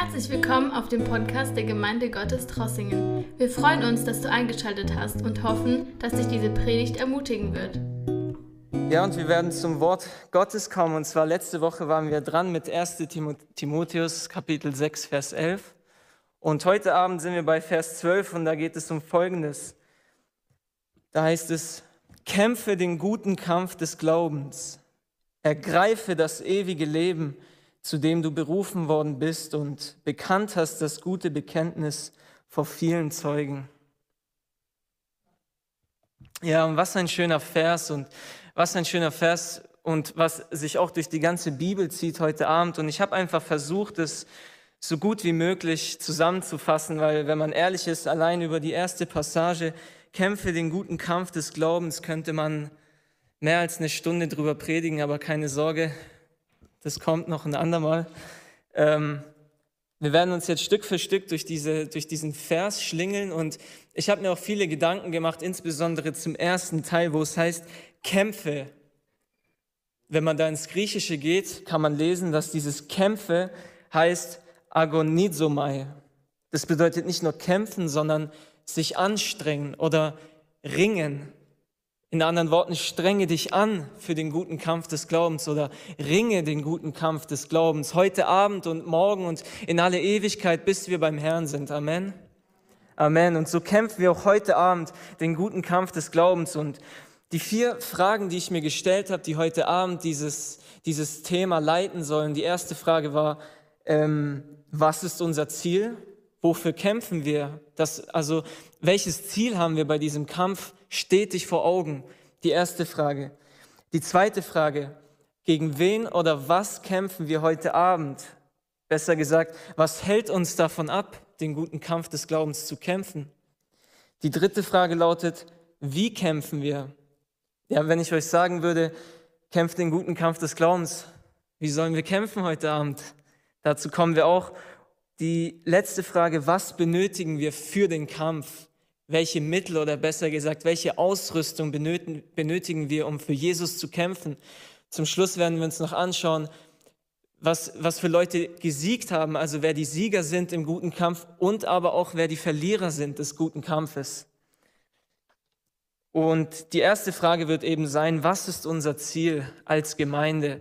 Herzlich willkommen auf dem Podcast der Gemeinde Gottes Trossingen. Wir freuen uns, dass du eingeschaltet hast und hoffen, dass dich diese Predigt ermutigen wird. Ja, und wir werden zum Wort Gottes kommen. Und zwar letzte Woche waren wir dran mit 1 Timotheus Kapitel 6, Vers 11. Und heute Abend sind wir bei Vers 12 und da geht es um Folgendes. Da heißt es, kämpfe den guten Kampf des Glaubens, ergreife das ewige Leben, zu dem du berufen worden bist und bekannt hast das gute Bekenntnis vor vielen Zeugen. Ja, und was ein schöner Vers und was ein schöner Vers und was sich auch durch die ganze Bibel zieht heute Abend. Und ich habe einfach versucht, es so gut wie möglich zusammenzufassen, weil wenn man ehrlich ist, allein über die erste Passage, kämpfe den guten Kampf des Glaubens, könnte man mehr als eine Stunde drüber predigen, aber keine Sorge, das kommt noch ein andermal. Ähm, wir werden uns jetzt Stück für Stück durch, diese, durch diesen Vers schlingeln und ich habe mir auch viele Gedanken gemacht, insbesondere zum ersten Teil, wo es heißt, Kämpfe. Wenn man da ins Griechische geht, kann man lesen, dass dieses Kämpfe heißt Agonizomai. Das bedeutet nicht nur kämpfen, sondern sich anstrengen oder ringen. In anderen Worten, strenge dich an für den guten Kampf des Glaubens oder ringe den guten Kampf des Glaubens heute Abend und morgen und in alle Ewigkeit, bis wir beim Herrn sind. Amen. Amen. Und so kämpfen wir auch heute Abend den guten Kampf des Glaubens. Und die vier Fragen, die ich mir gestellt habe, die heute Abend dieses, dieses Thema leiten sollen. Die erste Frage war, ähm, was ist unser Ziel? Wofür kämpfen wir? Das, also, welches Ziel haben wir bei diesem Kampf stetig vor Augen? Die erste Frage. Die zweite Frage, gegen wen oder was kämpfen wir heute Abend? Besser gesagt, was hält uns davon ab, den guten Kampf des Glaubens zu kämpfen? Die dritte Frage lautet, wie kämpfen wir? Ja, wenn ich euch sagen würde, kämpft den guten Kampf des Glaubens, wie sollen wir kämpfen heute Abend? Dazu kommen wir auch. Die letzte Frage, was benötigen wir für den Kampf? Welche Mittel oder besser gesagt, welche Ausrüstung benötigen wir, um für Jesus zu kämpfen. Zum Schluss werden wir uns noch anschauen, was, was für Leute gesiegt haben, also wer die Sieger sind im guten Kampf und aber auch wer die Verlierer sind des guten Kampfes. Und die erste Frage wird eben sein, was ist unser Ziel als Gemeinde?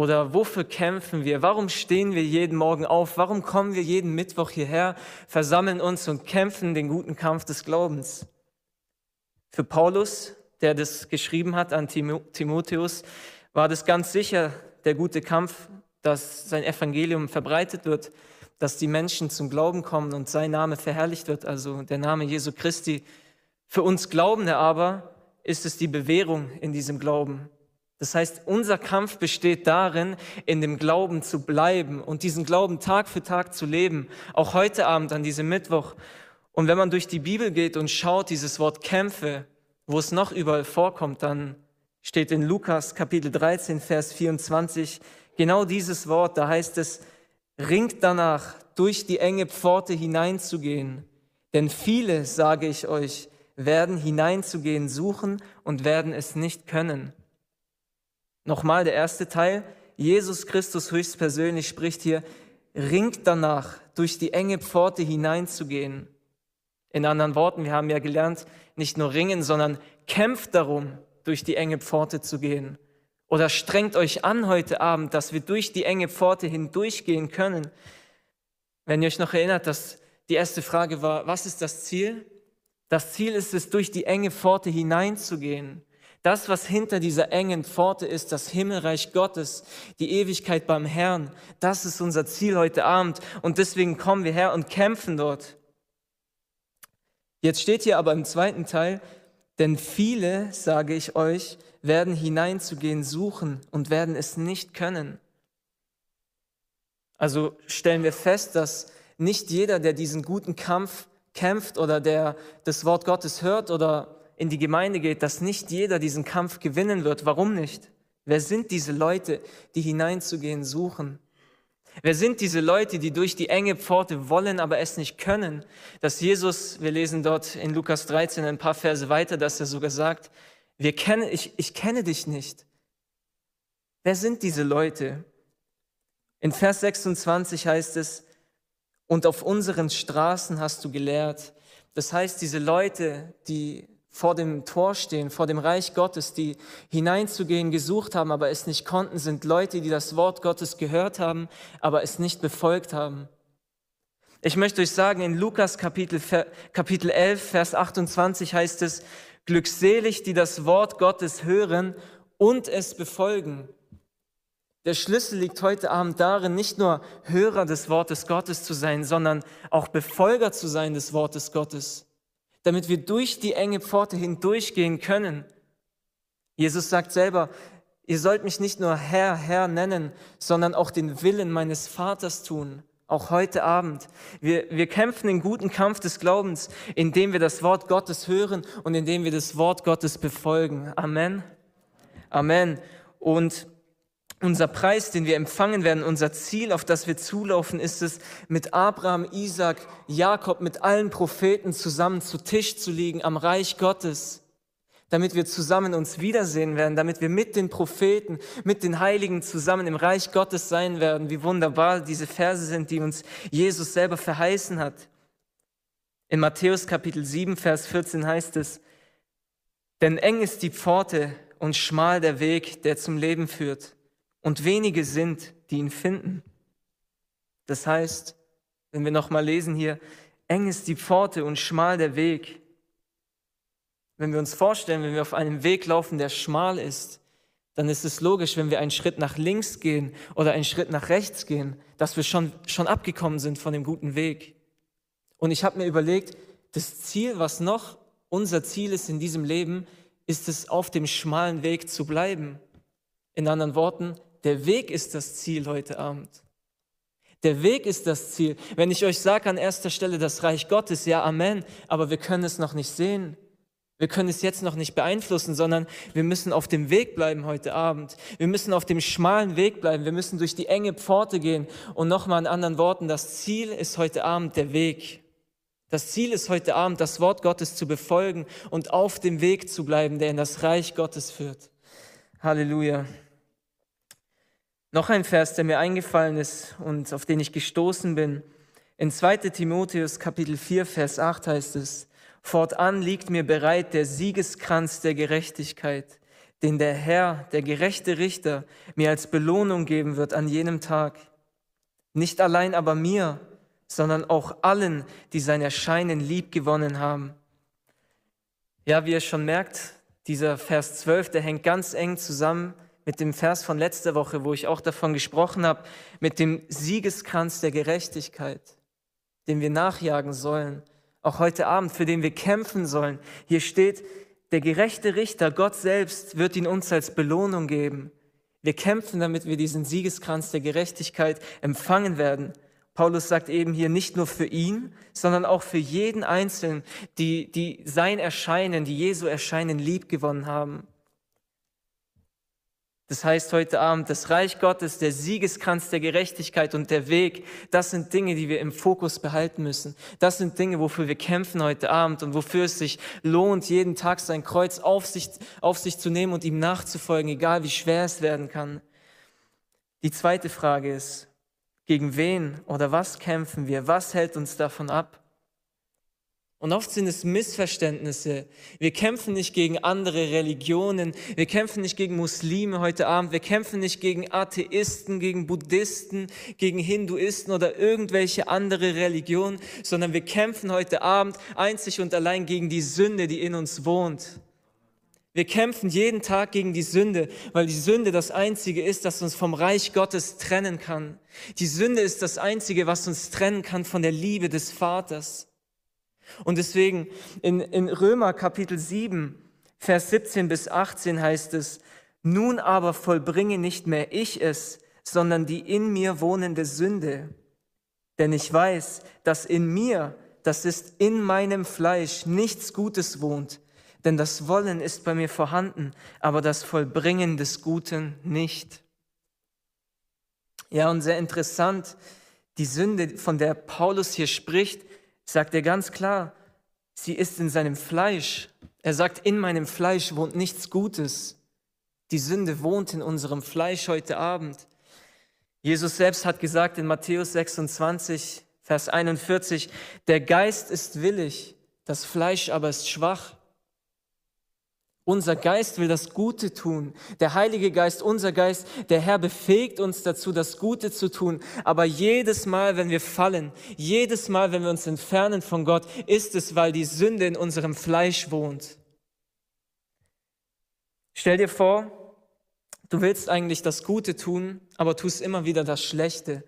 Oder wofür kämpfen wir? Warum stehen wir jeden Morgen auf? Warum kommen wir jeden Mittwoch hierher, versammeln uns und kämpfen den guten Kampf des Glaubens? Für Paulus, der das geschrieben hat an Timotheus, war das ganz sicher der gute Kampf, dass sein Evangelium verbreitet wird, dass die Menschen zum Glauben kommen und sein Name verherrlicht wird, also der Name Jesu Christi. Für uns Glaubende aber ist es die Bewährung in diesem Glauben. Das heißt, unser Kampf besteht darin, in dem Glauben zu bleiben und diesen Glauben Tag für Tag zu leben, auch heute Abend an diesem Mittwoch. Und wenn man durch die Bibel geht und schaut, dieses Wort Kämpfe, wo es noch überall vorkommt, dann steht in Lukas Kapitel 13, Vers 24 genau dieses Wort, da heißt es, ringt danach, durch die enge Pforte hineinzugehen, denn viele, sage ich euch, werden hineinzugehen suchen und werden es nicht können. Nochmal der erste Teil. Jesus Christus höchstpersönlich spricht hier, ringt danach, durch die enge Pforte hineinzugehen. In anderen Worten, wir haben ja gelernt, nicht nur ringen, sondern kämpft darum, durch die enge Pforte zu gehen. Oder strengt euch an heute Abend, dass wir durch die enge Pforte hindurchgehen können. Wenn ihr euch noch erinnert, dass die erste Frage war, was ist das Ziel? Das Ziel ist es, durch die enge Pforte hineinzugehen. Das, was hinter dieser engen Pforte ist, das Himmelreich Gottes, die Ewigkeit beim Herrn, das ist unser Ziel heute Abend. Und deswegen kommen wir her und kämpfen dort. Jetzt steht hier aber im zweiten Teil, denn viele, sage ich euch, werden hineinzugehen suchen und werden es nicht können. Also stellen wir fest, dass nicht jeder, der diesen guten Kampf kämpft oder der das Wort Gottes hört oder in die Gemeinde geht, dass nicht jeder diesen Kampf gewinnen wird. Warum nicht? Wer sind diese Leute, die hineinzugehen suchen? Wer sind diese Leute, die durch die enge Pforte wollen, aber es nicht können? Dass Jesus, wir lesen dort in Lukas 13 ein paar Verse weiter, dass er sogar sagt, wir kennen, ich, ich kenne dich nicht. Wer sind diese Leute? In Vers 26 heißt es, und auf unseren Straßen hast du gelehrt. Das heißt, diese Leute, die vor dem Tor stehen, vor dem Reich Gottes, die hineinzugehen gesucht haben, aber es nicht konnten, sind Leute, die das Wort Gottes gehört haben, aber es nicht befolgt haben. Ich möchte euch sagen, in Lukas Kapitel, Kapitel 11, Vers 28 heißt es, glückselig, die das Wort Gottes hören und es befolgen. Der Schlüssel liegt heute Abend darin, nicht nur Hörer des Wortes Gottes zu sein, sondern auch Befolger zu sein des Wortes Gottes, damit wir durch die enge Pforte hindurchgehen können. Jesus sagt selber, ihr sollt mich nicht nur Herr, Herr nennen, sondern auch den Willen meines Vaters tun. Auch heute Abend. Wir, wir kämpfen den guten Kampf des Glaubens, indem wir das Wort Gottes hören und indem wir das Wort Gottes befolgen. Amen. Amen. Und unser Preis, den wir empfangen werden, unser Ziel, auf das wir zulaufen, ist es, mit Abraham, Isaac, Jakob, mit allen Propheten zusammen zu Tisch zu liegen am Reich Gottes, damit wir zusammen uns wiedersehen werden, damit wir mit den Propheten, mit den Heiligen zusammen im Reich Gottes sein werden. Wie wunderbar diese Verse sind, die uns Jesus selber verheißen hat. In Matthäus Kapitel 7, Vers 14 heißt es, denn eng ist die Pforte und schmal der Weg, der zum Leben führt und wenige sind, die ihn finden. Das heißt, wenn wir nochmal lesen hier, eng ist die Pforte und schmal der Weg. Wenn wir uns vorstellen, wenn wir auf einem Weg laufen, der schmal ist, dann ist es logisch, wenn wir einen Schritt nach links gehen oder einen Schritt nach rechts gehen, dass wir schon, schon abgekommen sind von dem guten Weg. Und ich habe mir überlegt, das Ziel, was noch unser Ziel ist in diesem Leben, ist es, auf dem schmalen Weg zu bleiben. In anderen Worten, der Weg ist das Ziel heute Abend. Der Weg ist das Ziel. Wenn ich euch sage an erster Stelle das Reich Gottes, ja, Amen, aber wir können es noch nicht sehen. Wir können es jetzt noch nicht beeinflussen, sondern wir müssen auf dem Weg bleiben heute Abend. Wir müssen auf dem schmalen Weg bleiben. Wir müssen durch die enge Pforte gehen. Und nochmal in anderen Worten, das Ziel ist heute Abend der Weg. Das Ziel ist heute Abend, das Wort Gottes zu befolgen und auf dem Weg zu bleiben, der in das Reich Gottes führt. Halleluja. Noch ein Vers, der mir eingefallen ist und auf den ich gestoßen bin. In 2 Timotheus Kapitel 4, Vers 8 heißt es, Fortan liegt mir bereit der Siegeskranz der Gerechtigkeit, den der Herr, der gerechte Richter, mir als Belohnung geben wird an jenem Tag. Nicht allein aber mir, sondern auch allen, die sein Erscheinen lieb gewonnen haben. Ja, wie ihr schon merkt, dieser Vers 12, der hängt ganz eng zusammen mit dem Vers von letzter Woche, wo ich auch davon gesprochen habe, mit dem Siegeskranz der Gerechtigkeit, den wir nachjagen sollen, auch heute Abend, für den wir kämpfen sollen. Hier steht, der gerechte Richter, Gott selbst, wird ihn uns als Belohnung geben. Wir kämpfen, damit wir diesen Siegeskranz der Gerechtigkeit empfangen werden. Paulus sagt eben hier nicht nur für ihn, sondern auch für jeden Einzelnen, die, die sein Erscheinen, die Jesu Erscheinen lieb gewonnen haben. Das heißt heute Abend, das Reich Gottes, der Siegeskranz der Gerechtigkeit und der Weg, das sind Dinge, die wir im Fokus behalten müssen. Das sind Dinge, wofür wir kämpfen heute Abend und wofür es sich lohnt, jeden Tag sein Kreuz auf sich, auf sich zu nehmen und ihm nachzufolgen, egal wie schwer es werden kann. Die zweite Frage ist, gegen wen oder was kämpfen wir? Was hält uns davon ab? Und oft sind es Missverständnisse. Wir kämpfen nicht gegen andere Religionen. Wir kämpfen nicht gegen Muslime heute Abend. Wir kämpfen nicht gegen Atheisten, gegen Buddhisten, gegen Hinduisten oder irgendwelche andere Religionen, sondern wir kämpfen heute Abend einzig und allein gegen die Sünde, die in uns wohnt. Wir kämpfen jeden Tag gegen die Sünde, weil die Sünde das Einzige ist, das uns vom Reich Gottes trennen kann. Die Sünde ist das Einzige, was uns trennen kann von der Liebe des Vaters. Und deswegen in, in Römer Kapitel 7, Vers 17 bis 18 heißt es, nun aber vollbringe nicht mehr ich es, sondern die in mir wohnende Sünde. Denn ich weiß, dass in mir, das ist in meinem Fleisch, nichts Gutes wohnt. Denn das Wollen ist bei mir vorhanden, aber das Vollbringen des Guten nicht. Ja, und sehr interessant, die Sünde, von der Paulus hier spricht, sagt er ganz klar, sie ist in seinem Fleisch. Er sagt, in meinem Fleisch wohnt nichts Gutes. Die Sünde wohnt in unserem Fleisch heute Abend. Jesus selbst hat gesagt in Matthäus 26, Vers 41, der Geist ist willig, das Fleisch aber ist schwach. Unser Geist will das Gute tun. Der Heilige Geist, unser Geist, der Herr befähigt uns dazu, das Gute zu tun. Aber jedes Mal, wenn wir fallen, jedes Mal, wenn wir uns entfernen von Gott, ist es, weil die Sünde in unserem Fleisch wohnt. Stell dir vor, du willst eigentlich das Gute tun, aber tust immer wieder das Schlechte.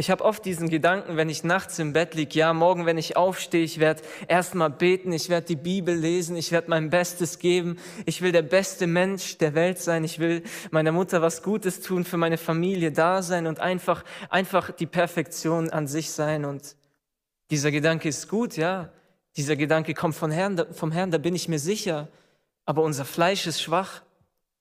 Ich habe oft diesen Gedanken, wenn ich nachts im Bett liege, ja, morgen, wenn ich aufstehe, ich werde erstmal beten, ich werde die Bibel lesen, ich werde mein Bestes geben, ich will der beste Mensch der Welt sein, ich will meiner Mutter was Gutes tun, für meine Familie da sein und einfach, einfach die Perfektion an sich sein. Und dieser Gedanke ist gut, ja, dieser Gedanke kommt vom Herrn, vom Herrn, da bin ich mir sicher, aber unser Fleisch ist schwach.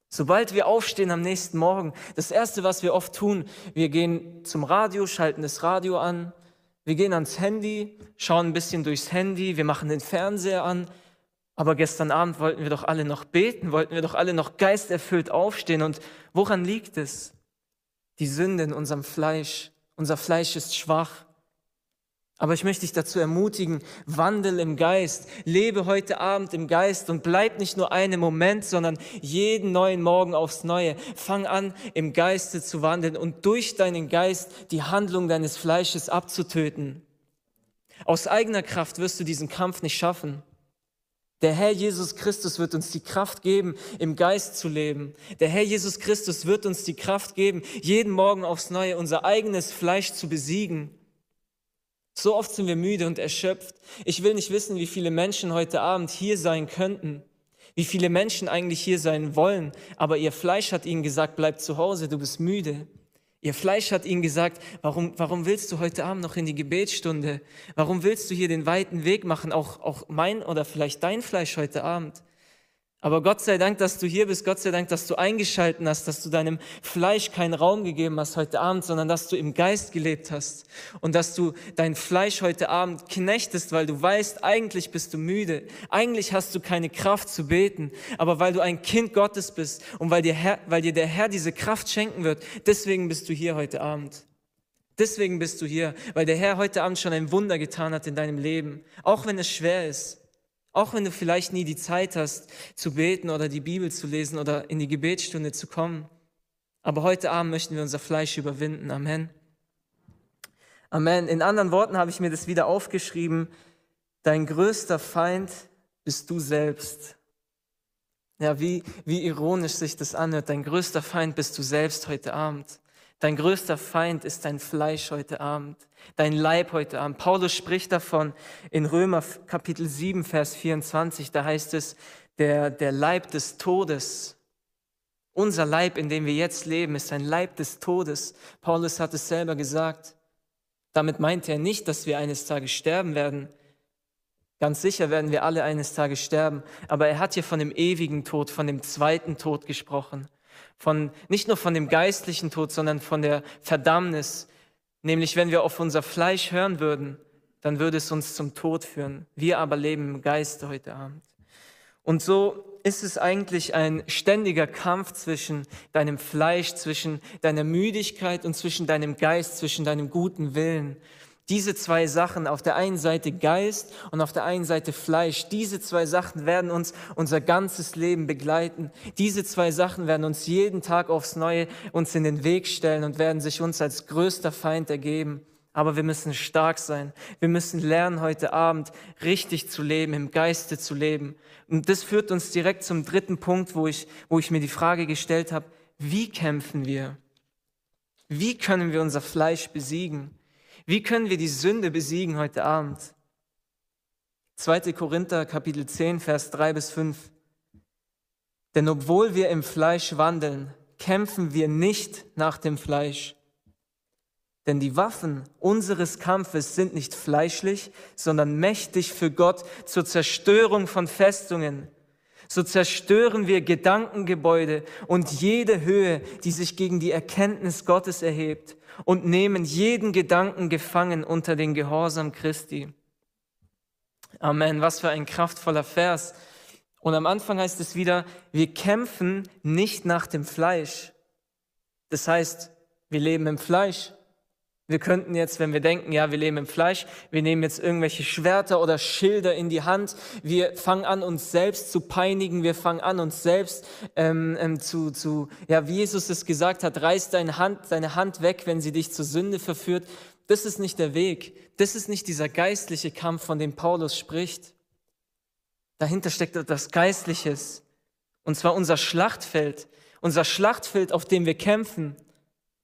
Sobald wir aufstehen am nächsten Morgen, das Erste, was wir oft tun, wir gehen zum Radio, schalten das Radio an, wir gehen ans Handy, schauen ein bisschen durchs Handy, wir machen den Fernseher an. Aber gestern Abend wollten wir doch alle noch beten, wollten wir doch alle noch geisterfüllt aufstehen. Und woran liegt es? Die Sünde in unserem Fleisch. Unser Fleisch ist schwach. Aber ich möchte dich dazu ermutigen, wandel im Geist, lebe heute Abend im Geist und bleib nicht nur einen Moment, sondern jeden neuen Morgen aufs Neue. Fang an, im Geiste zu wandeln und durch deinen Geist die Handlung deines Fleisches abzutöten. Aus eigener Kraft wirst du diesen Kampf nicht schaffen. Der Herr Jesus Christus wird uns die Kraft geben, im Geist zu leben. Der Herr Jesus Christus wird uns die Kraft geben, jeden Morgen aufs Neue unser eigenes Fleisch zu besiegen. So oft sind wir müde und erschöpft. Ich will nicht wissen, wie viele Menschen heute Abend hier sein könnten, wie viele Menschen eigentlich hier sein wollen, aber ihr Fleisch hat ihnen gesagt, bleib zu Hause, du bist müde. Ihr Fleisch hat ihnen gesagt, warum, warum willst du heute Abend noch in die Gebetsstunde? Warum willst du hier den weiten Weg machen, auch, auch mein oder vielleicht dein Fleisch heute Abend? Aber Gott sei Dank, dass du hier bist, Gott sei Dank, dass du eingeschalten hast, dass du deinem Fleisch keinen Raum gegeben hast heute Abend, sondern dass du im Geist gelebt hast und dass du dein Fleisch heute Abend knechtest, weil du weißt, eigentlich bist du müde, eigentlich hast du keine Kraft zu beten, aber weil du ein Kind Gottes bist und weil dir, Herr, weil dir der Herr diese Kraft schenken wird, deswegen bist du hier heute Abend. Deswegen bist du hier, weil der Herr heute Abend schon ein Wunder getan hat in deinem Leben, auch wenn es schwer ist. Auch wenn du vielleicht nie die Zeit hast zu beten oder die Bibel zu lesen oder in die Gebetsstunde zu kommen. Aber heute Abend möchten wir unser Fleisch überwinden. Amen. Amen. In anderen Worten habe ich mir das wieder aufgeschrieben. Dein größter Feind bist du selbst. Ja, wie, wie ironisch sich das anhört. Dein größter Feind bist du selbst heute Abend. Dein größter Feind ist dein Fleisch heute Abend, dein Leib heute Abend. Paulus spricht davon in Römer Kapitel 7, Vers 24. Da heißt es, der, der Leib des Todes. Unser Leib, in dem wir jetzt leben, ist ein Leib des Todes. Paulus hat es selber gesagt. Damit meint er nicht, dass wir eines Tages sterben werden. Ganz sicher werden wir alle eines Tages sterben. Aber er hat hier von dem ewigen Tod, von dem zweiten Tod gesprochen von, nicht nur von dem geistlichen Tod, sondern von der Verdammnis. Nämlich, wenn wir auf unser Fleisch hören würden, dann würde es uns zum Tod führen. Wir aber leben im Geist heute Abend. Und so ist es eigentlich ein ständiger Kampf zwischen deinem Fleisch, zwischen deiner Müdigkeit und zwischen deinem Geist, zwischen deinem guten Willen. Diese zwei Sachen, auf der einen Seite Geist und auf der einen Seite Fleisch, diese zwei Sachen werden uns unser ganzes Leben begleiten. Diese zwei Sachen werden uns jeden Tag aufs Neue uns in den Weg stellen und werden sich uns als größter Feind ergeben. Aber wir müssen stark sein. Wir müssen lernen, heute Abend richtig zu leben, im Geiste zu leben. Und das führt uns direkt zum dritten Punkt, wo ich, wo ich mir die Frage gestellt habe, wie kämpfen wir? Wie können wir unser Fleisch besiegen? Wie können wir die Sünde besiegen heute Abend? 2. Korinther Kapitel 10, Vers 3 bis 5. Denn obwohl wir im Fleisch wandeln, kämpfen wir nicht nach dem Fleisch. Denn die Waffen unseres Kampfes sind nicht fleischlich, sondern mächtig für Gott zur Zerstörung von Festungen. So zerstören wir Gedankengebäude und jede Höhe, die sich gegen die Erkenntnis Gottes erhebt und nehmen jeden Gedanken gefangen unter den Gehorsam Christi. Amen. Was für ein kraftvoller Vers. Und am Anfang heißt es wieder, wir kämpfen nicht nach dem Fleisch. Das heißt, wir leben im Fleisch. Wir könnten jetzt, wenn wir denken, ja, wir leben im Fleisch, wir nehmen jetzt irgendwelche Schwerter oder Schilder in die Hand, wir fangen an, uns selbst zu peinigen, wir fangen an, uns selbst ähm, ähm, zu, zu, ja, wie Jesus es gesagt hat, reiß deine Hand, deine Hand weg, wenn sie dich zur Sünde verführt. Das ist nicht der Weg. Das ist nicht dieser geistliche Kampf, von dem Paulus spricht. Dahinter steckt etwas Geistliches. Und zwar unser Schlachtfeld. Unser Schlachtfeld, auf dem wir kämpfen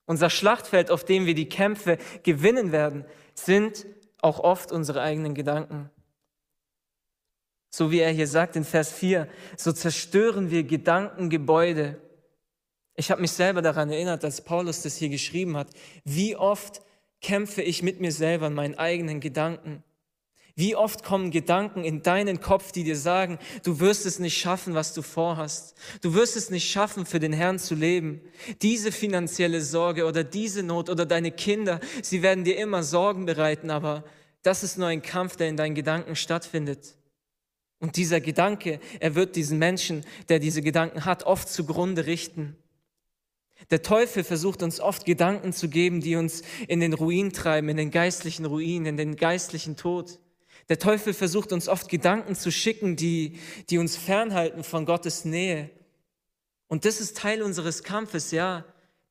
unser Schlachtfeld, auf dem wir die Kämpfe gewinnen werden, sind auch oft unsere eigenen Gedanken. So wie er hier sagt in Vers 4, so zerstören wir Gedankengebäude. Ich habe mich selber daran erinnert, als Paulus das hier geschrieben hat. Wie oft kämpfe ich mit mir selber in meinen eigenen Gedanken? Wie oft kommen Gedanken in deinen Kopf, die dir sagen, du wirst es nicht schaffen, was du vorhast. Du wirst es nicht schaffen, für den Herrn zu leben. Diese finanzielle Sorge oder diese Not oder deine Kinder, sie werden dir immer Sorgen bereiten, aber das ist nur ein Kampf, der in deinen Gedanken stattfindet. Und dieser Gedanke, er wird diesen Menschen, der diese Gedanken hat, oft zugrunde richten. Der Teufel versucht uns oft Gedanken zu geben, die uns in den Ruin treiben, in den geistlichen Ruin, in den geistlichen Tod. Der Teufel versucht uns oft Gedanken zu schicken, die, die uns fernhalten von Gottes Nähe. Und das ist Teil unseres Kampfes, ja.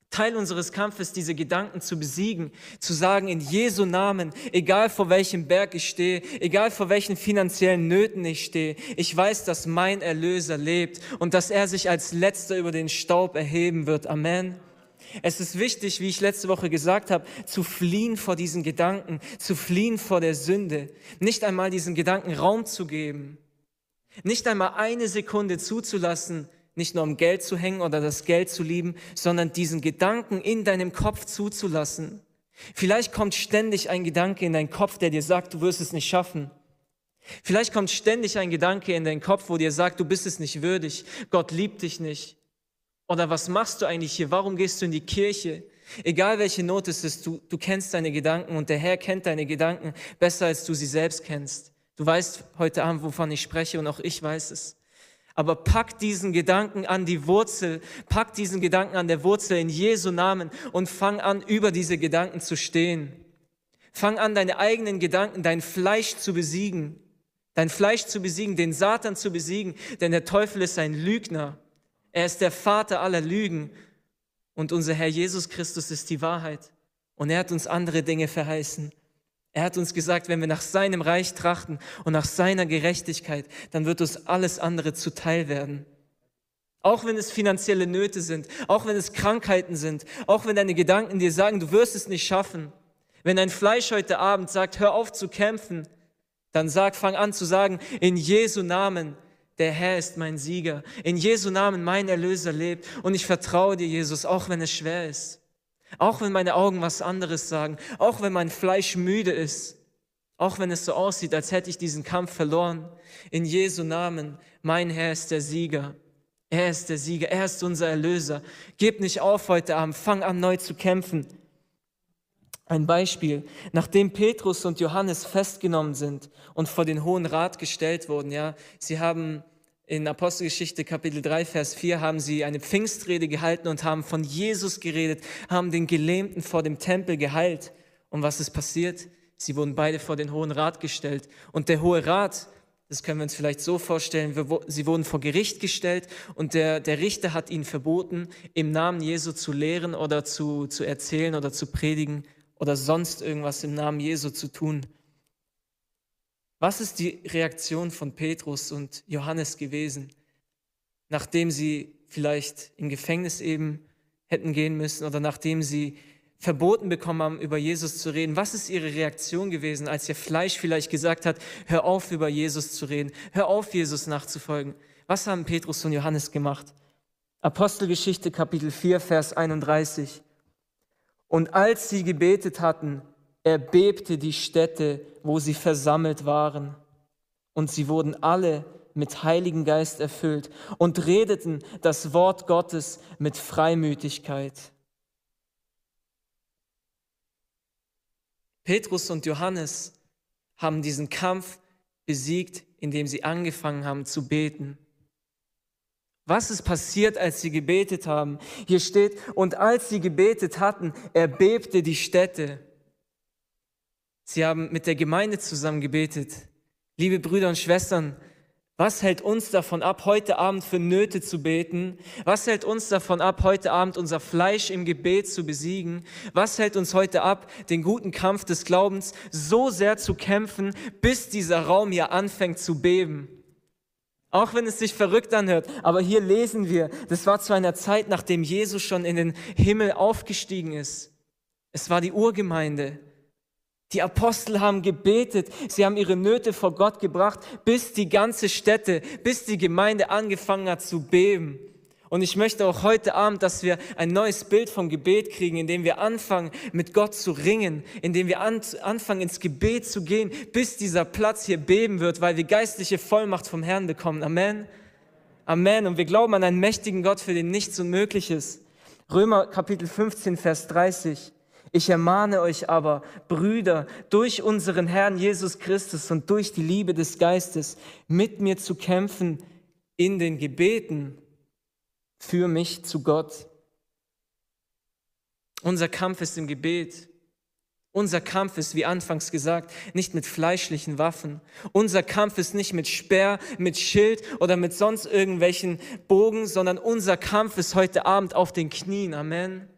Teil unseres Kampfes, diese Gedanken zu besiegen, zu sagen, in Jesu Namen, egal vor welchem Berg ich stehe, egal vor welchen finanziellen Nöten ich stehe, ich weiß, dass mein Erlöser lebt und dass er sich als letzter über den Staub erheben wird. Amen. Es ist wichtig, wie ich letzte Woche gesagt habe, zu fliehen vor diesen Gedanken, zu fliehen vor der Sünde, nicht einmal diesen Gedanken Raum zu geben, nicht einmal eine Sekunde zuzulassen, nicht nur um Geld zu hängen oder das Geld zu lieben, sondern diesen Gedanken in deinem Kopf zuzulassen. Vielleicht kommt ständig ein Gedanke in deinen Kopf, der dir sagt, du wirst es nicht schaffen. Vielleicht kommt ständig ein Gedanke in deinen Kopf, wo dir sagt, du bist es nicht würdig, Gott liebt dich nicht. Oder was machst du eigentlich hier? Warum gehst du in die Kirche? Egal welche Not es ist, du, du kennst deine Gedanken und der Herr kennt deine Gedanken besser, als du sie selbst kennst. Du weißt heute Abend, wovon ich spreche und auch ich weiß es. Aber pack diesen Gedanken an die Wurzel, pack diesen Gedanken an der Wurzel in Jesu Namen und fang an, über diese Gedanken zu stehen. Fang an, deine eigenen Gedanken, dein Fleisch zu besiegen, dein Fleisch zu besiegen, den Satan zu besiegen, denn der Teufel ist ein Lügner. Er ist der Vater aller Lügen und unser Herr Jesus Christus ist die Wahrheit. Und er hat uns andere Dinge verheißen. Er hat uns gesagt, wenn wir nach seinem Reich trachten und nach seiner Gerechtigkeit, dann wird uns alles andere zuteil werden. Auch wenn es finanzielle Nöte sind, auch wenn es Krankheiten sind, auch wenn deine Gedanken dir sagen, du wirst es nicht schaffen. Wenn dein Fleisch heute Abend sagt, hör auf zu kämpfen, dann sag, fang an zu sagen, in Jesu Namen, der Herr ist mein Sieger. In Jesu Namen mein Erlöser lebt. Und ich vertraue dir, Jesus, auch wenn es schwer ist. Auch wenn meine Augen was anderes sagen. Auch wenn mein Fleisch müde ist. Auch wenn es so aussieht, als hätte ich diesen Kampf verloren. In Jesu Namen, mein Herr ist der Sieger. Er ist der Sieger. Er ist unser Erlöser. Gib nicht auf heute Abend. Fang an, neu zu kämpfen. Ein Beispiel, nachdem Petrus und Johannes festgenommen sind und vor den Hohen Rat gestellt wurden, ja, sie haben in Apostelgeschichte Kapitel 3, Vers 4 haben sie eine Pfingstrede gehalten und haben von Jesus geredet, haben den Gelähmten vor dem Tempel geheilt. Und was ist passiert? Sie wurden beide vor den Hohen Rat gestellt. Und der Hohe Rat, das können wir uns vielleicht so vorstellen, sie wurden vor Gericht gestellt und der, der Richter hat ihnen verboten, im Namen Jesu zu lehren oder zu, zu erzählen oder zu predigen oder sonst irgendwas im Namen Jesu zu tun. Was ist die Reaktion von Petrus und Johannes gewesen, nachdem sie vielleicht im Gefängnis eben hätten gehen müssen oder nachdem sie verboten bekommen haben, über Jesus zu reden? Was ist ihre Reaktion gewesen, als ihr Fleisch vielleicht gesagt hat, hör auf, über Jesus zu reden, hör auf, Jesus nachzufolgen? Was haben Petrus und Johannes gemacht? Apostelgeschichte Kapitel 4, Vers 31. Und als sie gebetet hatten, erbebte die Stätte, wo sie versammelt waren. Und sie wurden alle mit Heiligen Geist erfüllt und redeten das Wort Gottes mit Freimütigkeit. Petrus und Johannes haben diesen Kampf besiegt, indem sie angefangen haben zu beten. Was ist passiert, als sie gebetet haben? Hier steht, und als sie gebetet hatten, erbebte die Stätte. Sie haben mit der Gemeinde zusammen gebetet. Liebe Brüder und Schwestern, was hält uns davon ab, heute Abend für Nöte zu beten? Was hält uns davon ab, heute Abend unser Fleisch im Gebet zu besiegen? Was hält uns heute ab, den guten Kampf des Glaubens so sehr zu kämpfen, bis dieser Raum hier anfängt zu beben? Auch wenn es sich verrückt anhört, aber hier lesen wir, das war zu einer Zeit, nachdem Jesus schon in den Himmel aufgestiegen ist. Es war die Urgemeinde. Die Apostel haben gebetet, sie haben ihre Nöte vor Gott gebracht, bis die ganze Stätte, bis die Gemeinde angefangen hat zu beben. Und ich möchte auch heute Abend, dass wir ein neues Bild vom Gebet kriegen, indem wir anfangen, mit Gott zu ringen, indem wir an, anfangen, ins Gebet zu gehen, bis dieser Platz hier beben wird, weil wir geistliche Vollmacht vom Herrn bekommen. Amen. Amen. Und wir glauben an einen mächtigen Gott, für den nichts unmöglich ist. Römer Kapitel 15, Vers 30. Ich ermahne euch aber, Brüder, durch unseren Herrn Jesus Christus und durch die Liebe des Geistes, mit mir zu kämpfen in den Gebeten für mich zu Gott. Unser Kampf ist im Gebet. Unser Kampf ist, wie anfangs gesagt, nicht mit fleischlichen Waffen. Unser Kampf ist nicht mit Speer, mit Schild oder mit sonst irgendwelchen Bogen, sondern unser Kampf ist heute Abend auf den Knien. Amen.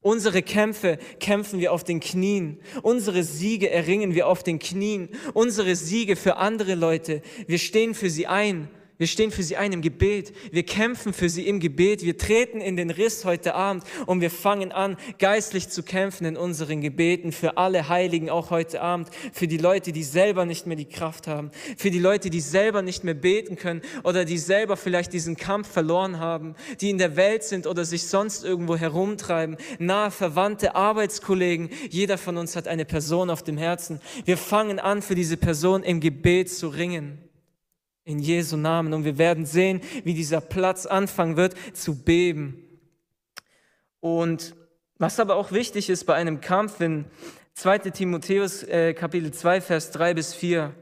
Unsere Kämpfe kämpfen wir auf den Knien. Unsere Siege erringen wir auf den Knien. Unsere Siege für andere Leute, wir stehen für sie ein. Wir stehen für sie ein im Gebet. Wir kämpfen für sie im Gebet. Wir treten in den Riss heute Abend und wir fangen an, geistlich zu kämpfen in unseren Gebeten für alle Heiligen, auch heute Abend, für die Leute, die selber nicht mehr die Kraft haben, für die Leute, die selber nicht mehr beten können oder die selber vielleicht diesen Kampf verloren haben, die in der Welt sind oder sich sonst irgendwo herumtreiben, nahe Verwandte, Arbeitskollegen. Jeder von uns hat eine Person auf dem Herzen. Wir fangen an, für diese Person im Gebet zu ringen in Jesu Namen. Und wir werden sehen, wie dieser Platz anfangen wird zu beben. Und was aber auch wichtig ist bei einem Kampf in 2 Timotheus äh, Kapitel 2, Vers 3 bis 4,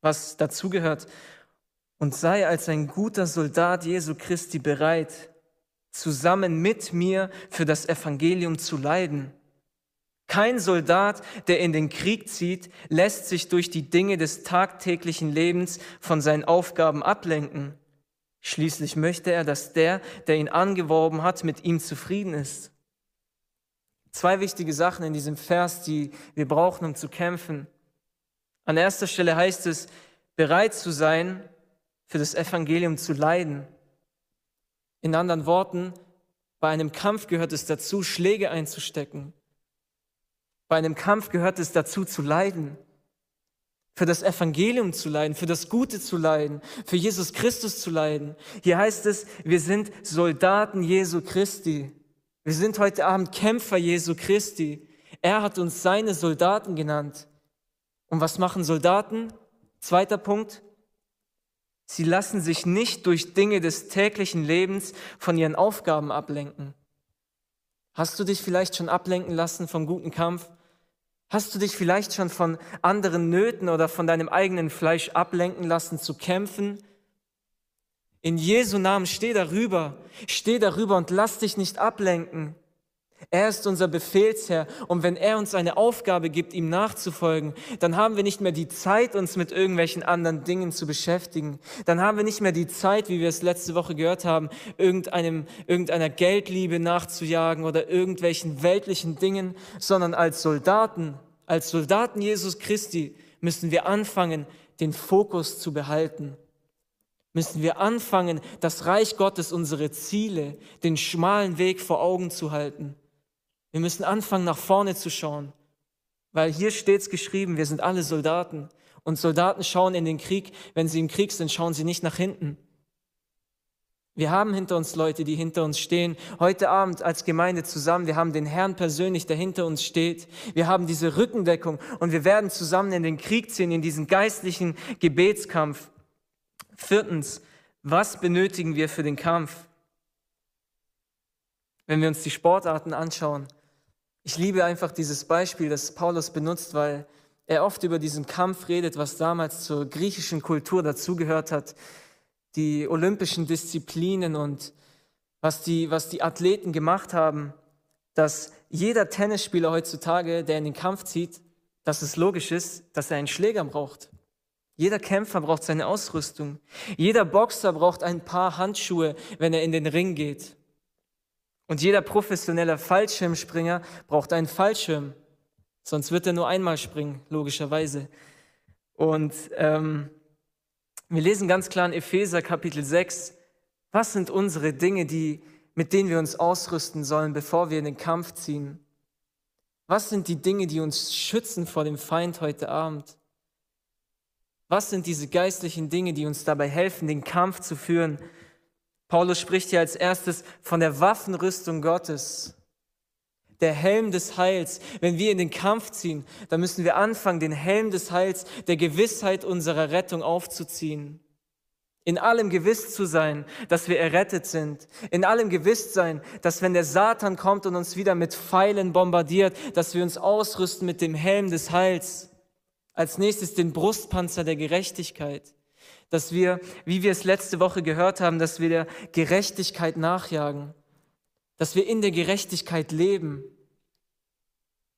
was dazugehört, und sei als ein guter Soldat Jesu Christi bereit, zusammen mit mir für das Evangelium zu leiden kein Soldat, der in den Krieg zieht, lässt sich durch die Dinge des tagtäglichen Lebens von seinen Aufgaben ablenken. Schließlich möchte er, dass der, der ihn angeworben hat, mit ihm zufrieden ist. Zwei wichtige Sachen in diesem Vers, die wir brauchen, um zu kämpfen. An erster Stelle heißt es, bereit zu sein, für das Evangelium zu leiden. In anderen Worten, bei einem Kampf gehört es dazu, Schläge einzustecken. Bei einem Kampf gehört es dazu zu leiden, für das Evangelium zu leiden, für das Gute zu leiden, für Jesus Christus zu leiden. Hier heißt es, wir sind Soldaten Jesu Christi. Wir sind heute Abend Kämpfer Jesu Christi. Er hat uns seine Soldaten genannt. Und was machen Soldaten? Zweiter Punkt. Sie lassen sich nicht durch Dinge des täglichen Lebens von ihren Aufgaben ablenken. Hast du dich vielleicht schon ablenken lassen vom guten Kampf? Hast du dich vielleicht schon von anderen Nöten oder von deinem eigenen Fleisch ablenken lassen zu kämpfen? In Jesu Namen steh darüber, steh darüber und lass dich nicht ablenken. Er ist unser Befehlsherr und wenn er uns eine Aufgabe gibt, ihm nachzufolgen, dann haben wir nicht mehr die Zeit, uns mit irgendwelchen anderen Dingen zu beschäftigen. Dann haben wir nicht mehr die Zeit, wie wir es letzte Woche gehört haben, irgendeinem, irgendeiner Geldliebe nachzujagen oder irgendwelchen weltlichen Dingen, sondern als Soldaten, als Soldaten Jesus Christi müssen wir anfangen, den Fokus zu behalten müssen wir anfangen, das Reich Gottes, unsere Ziele, den schmalen Weg vor Augen zu halten. Wir müssen anfangen, nach vorne zu schauen, weil hier steht es geschrieben, wir sind alle Soldaten. Und Soldaten schauen in den Krieg, wenn sie im Krieg sind, schauen sie nicht nach hinten. Wir haben hinter uns Leute, die hinter uns stehen. Heute Abend als Gemeinde zusammen. Wir haben den Herrn persönlich, der hinter uns steht. Wir haben diese Rückendeckung und wir werden zusammen in den Krieg ziehen, in diesen geistlichen Gebetskampf. Viertens, was benötigen wir für den Kampf? Wenn wir uns die Sportarten anschauen, ich liebe einfach dieses Beispiel, das Paulus benutzt, weil er oft über diesen Kampf redet, was damals zur griechischen Kultur dazugehört hat, die olympischen Disziplinen und was die, was die Athleten gemacht haben, dass jeder Tennisspieler heutzutage, der in den Kampf zieht, dass es logisch ist, dass er einen Schläger braucht. Jeder Kämpfer braucht seine Ausrüstung. Jeder Boxer braucht ein paar Handschuhe, wenn er in den Ring geht. Und jeder professionelle Fallschirmspringer braucht einen Fallschirm. Sonst wird er nur einmal springen, logischerweise. Und ähm, wir lesen ganz klar in Epheser Kapitel 6, was sind unsere Dinge, die, mit denen wir uns ausrüsten sollen, bevor wir in den Kampf ziehen? Was sind die Dinge, die uns schützen vor dem Feind heute Abend? Was sind diese geistlichen Dinge, die uns dabei helfen, den Kampf zu führen? Paulus spricht hier als erstes von der Waffenrüstung Gottes, der Helm des Heils. Wenn wir in den Kampf ziehen, dann müssen wir anfangen, den Helm des Heils, der Gewissheit unserer Rettung aufzuziehen. In allem gewiss zu sein, dass wir errettet sind. In allem gewiss sein, dass wenn der Satan kommt und uns wieder mit Pfeilen bombardiert, dass wir uns ausrüsten mit dem Helm des Heils. Als nächstes den Brustpanzer der Gerechtigkeit. Dass wir, wie wir es letzte Woche gehört haben, dass wir der Gerechtigkeit nachjagen. Dass wir in der Gerechtigkeit leben.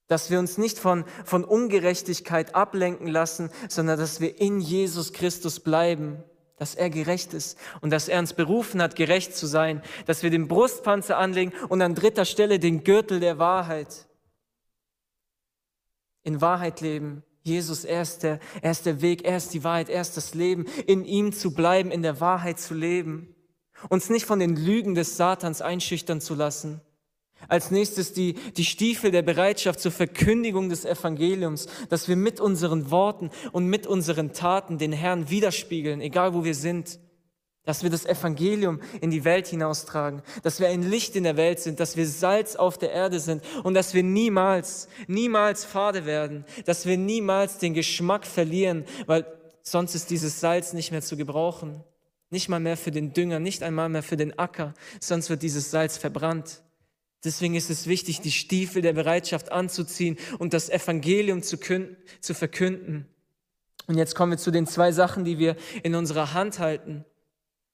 Dass wir uns nicht von, von Ungerechtigkeit ablenken lassen, sondern dass wir in Jesus Christus bleiben dass er gerecht ist und dass er uns berufen hat, gerecht zu sein, dass wir den Brustpanzer anlegen und an dritter Stelle den Gürtel der Wahrheit. In Wahrheit leben. Jesus, er ist, der, er ist der Weg, er ist die Wahrheit, er ist das Leben, in ihm zu bleiben, in der Wahrheit zu leben. Uns nicht von den Lügen des Satans einschüchtern zu lassen. Als nächstes die, die Stiefel der Bereitschaft zur Verkündigung des Evangeliums, dass wir mit unseren Worten und mit unseren Taten den Herrn widerspiegeln, egal wo wir sind. Dass wir das Evangelium in die Welt hinaustragen, dass wir ein Licht in der Welt sind, dass wir Salz auf der Erde sind und dass wir niemals, niemals fade werden, dass wir niemals den Geschmack verlieren, weil sonst ist dieses Salz nicht mehr zu gebrauchen. Nicht mal mehr für den Dünger, nicht einmal mehr für den Acker, sonst wird dieses Salz verbrannt. Deswegen ist es wichtig, die Stiefel der Bereitschaft anzuziehen und das Evangelium zu, zu verkünden. Und jetzt kommen wir zu den zwei Sachen, die wir in unserer Hand halten.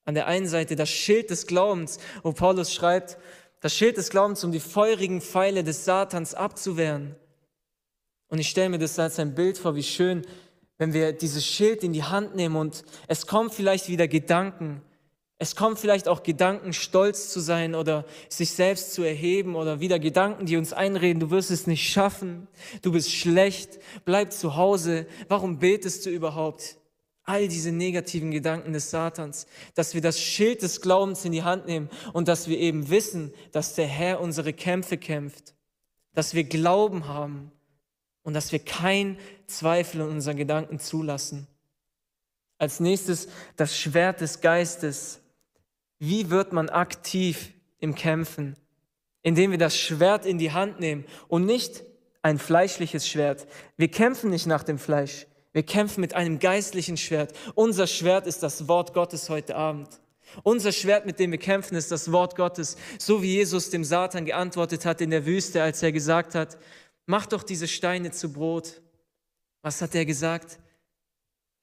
An der einen Seite das Schild des Glaubens, wo Paulus schreibt, das Schild des Glaubens, um die feurigen Pfeile des Satans abzuwehren. Und ich stelle mir das als ein Bild vor, wie schön, wenn wir dieses Schild in die Hand nehmen und es kommen vielleicht wieder Gedanken, es kommen vielleicht auch Gedanken, stolz zu sein oder sich selbst zu erheben oder wieder Gedanken, die uns einreden, du wirst es nicht schaffen, du bist schlecht, bleib zu Hause, warum betest du überhaupt? All diese negativen Gedanken des Satans, dass wir das Schild des Glaubens in die Hand nehmen und dass wir eben wissen, dass der Herr unsere Kämpfe kämpft, dass wir Glauben haben und dass wir kein Zweifel in unseren Gedanken zulassen. Als nächstes das Schwert des Geistes, wie wird man aktiv im Kämpfen? Indem wir das Schwert in die Hand nehmen und nicht ein fleischliches Schwert. Wir kämpfen nicht nach dem Fleisch. Wir kämpfen mit einem geistlichen Schwert. Unser Schwert ist das Wort Gottes heute Abend. Unser Schwert, mit dem wir kämpfen, ist das Wort Gottes. So wie Jesus dem Satan geantwortet hat in der Wüste, als er gesagt hat, mach doch diese Steine zu Brot. Was hat er gesagt?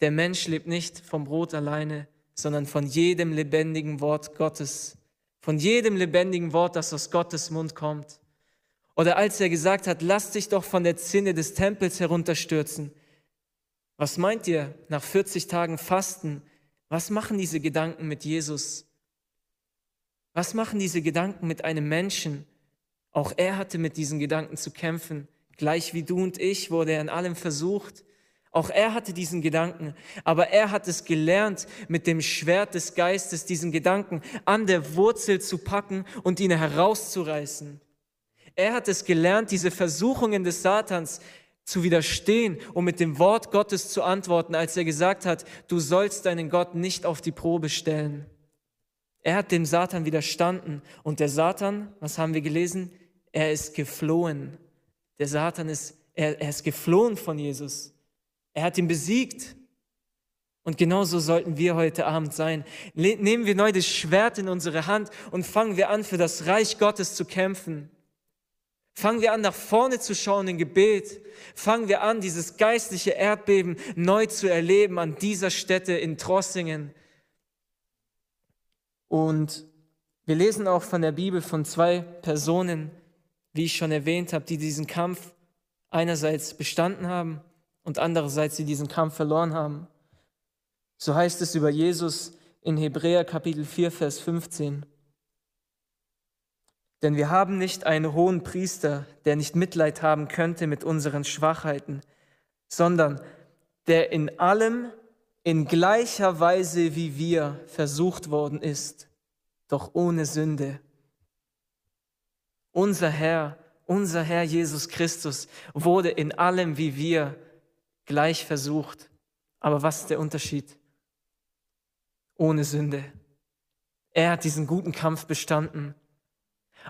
Der Mensch lebt nicht vom Brot alleine, sondern von jedem lebendigen Wort Gottes, von jedem lebendigen Wort, das aus Gottes Mund kommt. Oder als er gesagt hat, lass dich doch von der Zinne des Tempels herunterstürzen. Was meint ihr nach 40 Tagen Fasten? Was machen diese Gedanken mit Jesus? Was machen diese Gedanken mit einem Menschen? Auch er hatte mit diesen Gedanken zu kämpfen. Gleich wie du und ich wurde er in allem versucht, auch er hatte diesen Gedanken, aber er hat es gelernt, mit dem Schwert des Geistes diesen Gedanken an der Wurzel zu packen und ihn herauszureißen. Er hat es gelernt, diese Versuchungen des Satans zu widerstehen und mit dem Wort Gottes zu antworten, als er gesagt hat, du sollst deinen Gott nicht auf die Probe stellen. Er hat dem Satan widerstanden und der Satan, was haben wir gelesen? Er ist geflohen. Der Satan ist, er, er ist geflohen von Jesus. Er hat ihn besiegt. Und genauso sollten wir heute Abend sein. Nehmen wir neu das Schwert in unsere Hand und fangen wir an, für das Reich Gottes zu kämpfen. Fangen wir an, nach vorne zu schauen in Gebet. Fangen wir an, dieses geistliche Erdbeben neu zu erleben an dieser Stätte in Trossingen. Und wir lesen auch von der Bibel von zwei Personen, wie ich schon erwähnt habe, die diesen Kampf einerseits bestanden haben und andererseits sie diesen Kampf verloren haben. So heißt es über Jesus in Hebräer Kapitel 4, Vers 15. Denn wir haben nicht einen hohen Priester, der nicht Mitleid haben könnte mit unseren Schwachheiten, sondern der in allem in gleicher Weise wie wir versucht worden ist, doch ohne Sünde. Unser Herr, unser Herr Jesus Christus wurde in allem wie wir gleich versucht. Aber was ist der Unterschied? Ohne Sünde. Er hat diesen guten Kampf bestanden.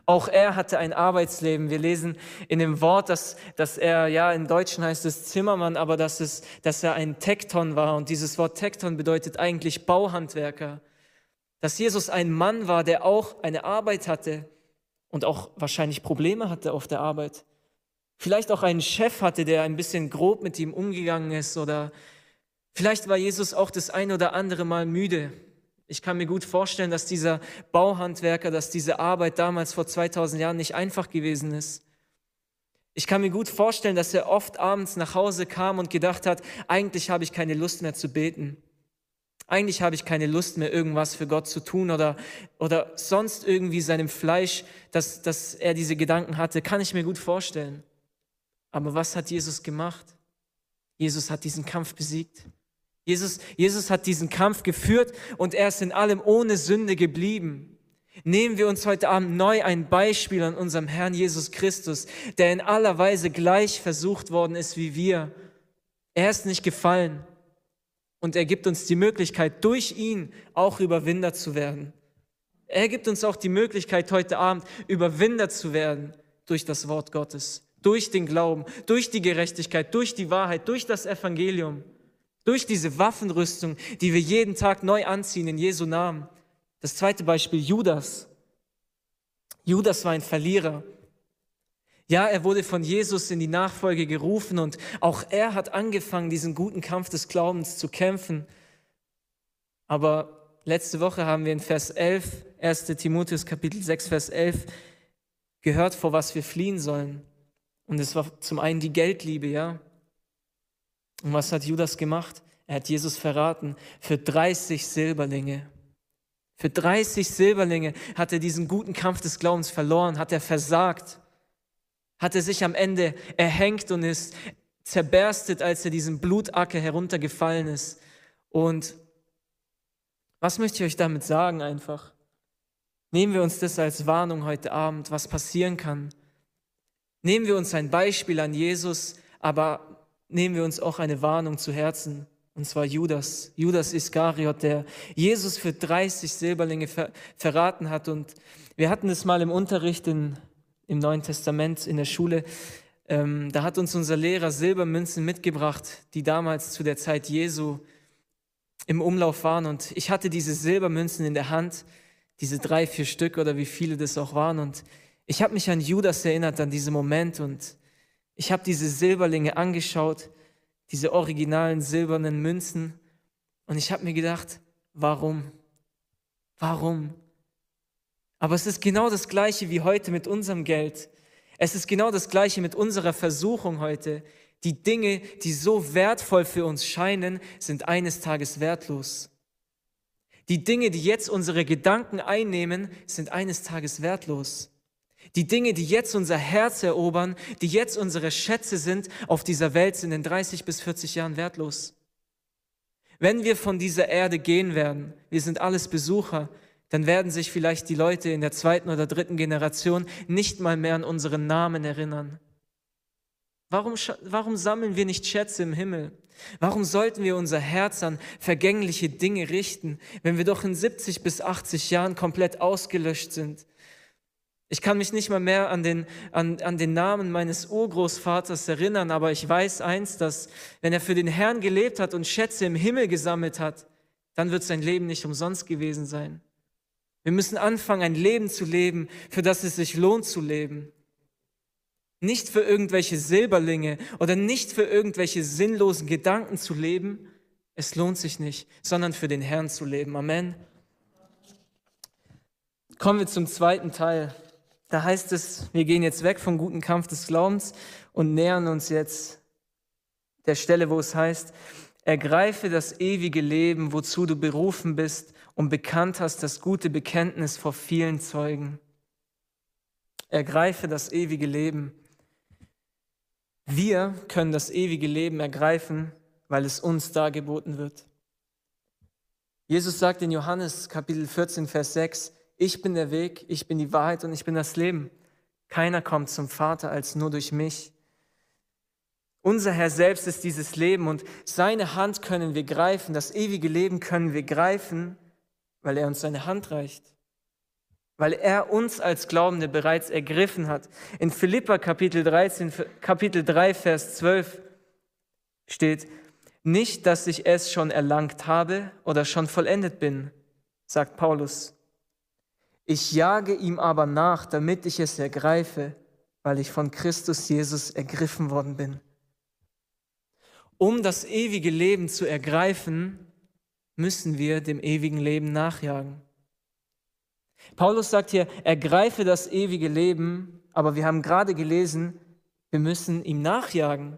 Auch er hatte ein Arbeitsleben. Wir lesen in dem Wort, dass, dass er, ja, im Deutschen heißt es Zimmermann, aber dass, es, dass er ein Tekton war. Und dieses Wort Tekton bedeutet eigentlich Bauhandwerker. Dass Jesus ein Mann war, der auch eine Arbeit hatte und auch wahrscheinlich Probleme hatte auf der Arbeit. Vielleicht auch einen Chef hatte, der ein bisschen grob mit ihm umgegangen ist oder vielleicht war Jesus auch das ein oder andere Mal müde ich kann mir gut vorstellen, dass dieser Bauhandwerker, dass diese Arbeit damals vor 2000 Jahren nicht einfach gewesen ist. Ich kann mir gut vorstellen, dass er oft abends nach Hause kam und gedacht hat, eigentlich habe ich keine Lust mehr zu beten. Eigentlich habe ich keine Lust mehr, irgendwas für Gott zu tun oder, oder sonst irgendwie seinem Fleisch, dass, dass er diese Gedanken hatte, kann ich mir gut vorstellen. Aber was hat Jesus gemacht? Jesus hat diesen Kampf besiegt. Jesus, Jesus hat diesen Kampf geführt und er ist in allem ohne Sünde geblieben. Nehmen wir uns heute Abend neu ein Beispiel an unserem Herrn Jesus Christus, der in aller Weise gleich versucht worden ist wie wir. Er ist nicht gefallen und er gibt uns die Möglichkeit, durch ihn auch Überwinder zu werden. Er gibt uns auch die Möglichkeit, heute Abend Überwinder zu werden durch das Wort Gottes, durch den Glauben, durch die Gerechtigkeit, durch die Wahrheit, durch das Evangelium. Durch diese Waffenrüstung, die wir jeden Tag neu anziehen in Jesu Namen. Das zweite Beispiel, Judas. Judas war ein Verlierer. Ja, er wurde von Jesus in die Nachfolge gerufen und auch er hat angefangen, diesen guten Kampf des Glaubens zu kämpfen. Aber letzte Woche haben wir in Vers 11, 1 Timotheus Kapitel 6, Vers 11, gehört, vor was wir fliehen sollen. Und es war zum einen die Geldliebe, ja. Und was hat Judas gemacht? Er hat Jesus verraten für 30 Silberlinge. Für 30 Silberlinge hat er diesen guten Kampf des Glaubens verloren, hat er versagt, hat er sich am Ende erhängt und ist zerberstet, als er diesen Blutacker heruntergefallen ist. Und was möchte ich euch damit sagen einfach? Nehmen wir uns das als Warnung heute Abend, was passieren kann. Nehmen wir uns ein Beispiel an Jesus, aber nehmen wir uns auch eine Warnung zu Herzen, und zwar Judas, Judas Iskariot, der Jesus für 30 Silberlinge ver verraten hat. Und wir hatten es mal im Unterricht in, im Neuen Testament in der Schule. Ähm, da hat uns unser Lehrer Silbermünzen mitgebracht, die damals zu der Zeit Jesu im Umlauf waren. Und ich hatte diese Silbermünzen in der Hand, diese drei, vier Stück oder wie viele das auch waren. Und ich habe mich an Judas erinnert, an diesen Moment. Und ich habe diese Silberlinge angeschaut, diese originalen silbernen Münzen, und ich habe mir gedacht, warum? Warum? Aber es ist genau das gleiche wie heute mit unserem Geld. Es ist genau das gleiche mit unserer Versuchung heute. Die Dinge, die so wertvoll für uns scheinen, sind eines Tages wertlos. Die Dinge, die jetzt unsere Gedanken einnehmen, sind eines Tages wertlos. Die Dinge, die jetzt unser Herz erobern, die jetzt unsere Schätze sind auf dieser Welt, sind in 30 bis 40 Jahren wertlos. Wenn wir von dieser Erde gehen werden, wir sind alles Besucher, dann werden sich vielleicht die Leute in der zweiten oder dritten Generation nicht mal mehr an unseren Namen erinnern. Warum, warum sammeln wir nicht Schätze im Himmel? Warum sollten wir unser Herz an vergängliche Dinge richten, wenn wir doch in 70 bis 80 Jahren komplett ausgelöscht sind? Ich kann mich nicht mal mehr an den, an, an den Namen meines Urgroßvaters erinnern, aber ich weiß eins, dass wenn er für den Herrn gelebt hat und Schätze im Himmel gesammelt hat, dann wird sein Leben nicht umsonst gewesen sein. Wir müssen anfangen, ein Leben zu leben, für das es sich lohnt zu leben. Nicht für irgendwelche Silberlinge oder nicht für irgendwelche sinnlosen Gedanken zu leben. Es lohnt sich nicht, sondern für den Herrn zu leben. Amen. Kommen wir zum zweiten Teil Da heißt es, wir gehen jetzt weg vom guten Kampf des Glaubens und nähern uns jetzt der Stelle, wo es heißt, ergreife das ewige Leben, wozu du berufen bist und bekannt hast das gute Bekenntnis vor vielen Zeugen. Ergreife das ewige Leben. Wir können das ewige Leben ergreifen, weil es uns dargeboten wird. Jesus sagt in Johannes Kapitel 14, Vers 6, ich bin der Weg, ich bin die Wahrheit und ich bin das Leben. Keiner kommt zum Vater als nur durch mich. Unser Herr selbst ist dieses Leben und seine Hand können wir greifen, das ewige Leben können wir greifen, weil er uns seine Hand reicht, weil er uns als Glaubende bereits ergriffen hat. In Philippa Kapitel 13, Kapitel 3, Vers 12 steht, nicht, dass ich es schon erlangt habe oder schon vollendet bin, sagt Paulus. Ich jage ihm aber nach, damit ich es ergreife, weil ich von Christus Jesus ergriffen worden bin. Um das ewige Leben zu ergreifen, müssen wir dem ewigen Leben nachjagen. Paulus sagt hier, ergreife das ewige Leben, aber wir haben gerade gelesen, wir müssen ihm nachjagen.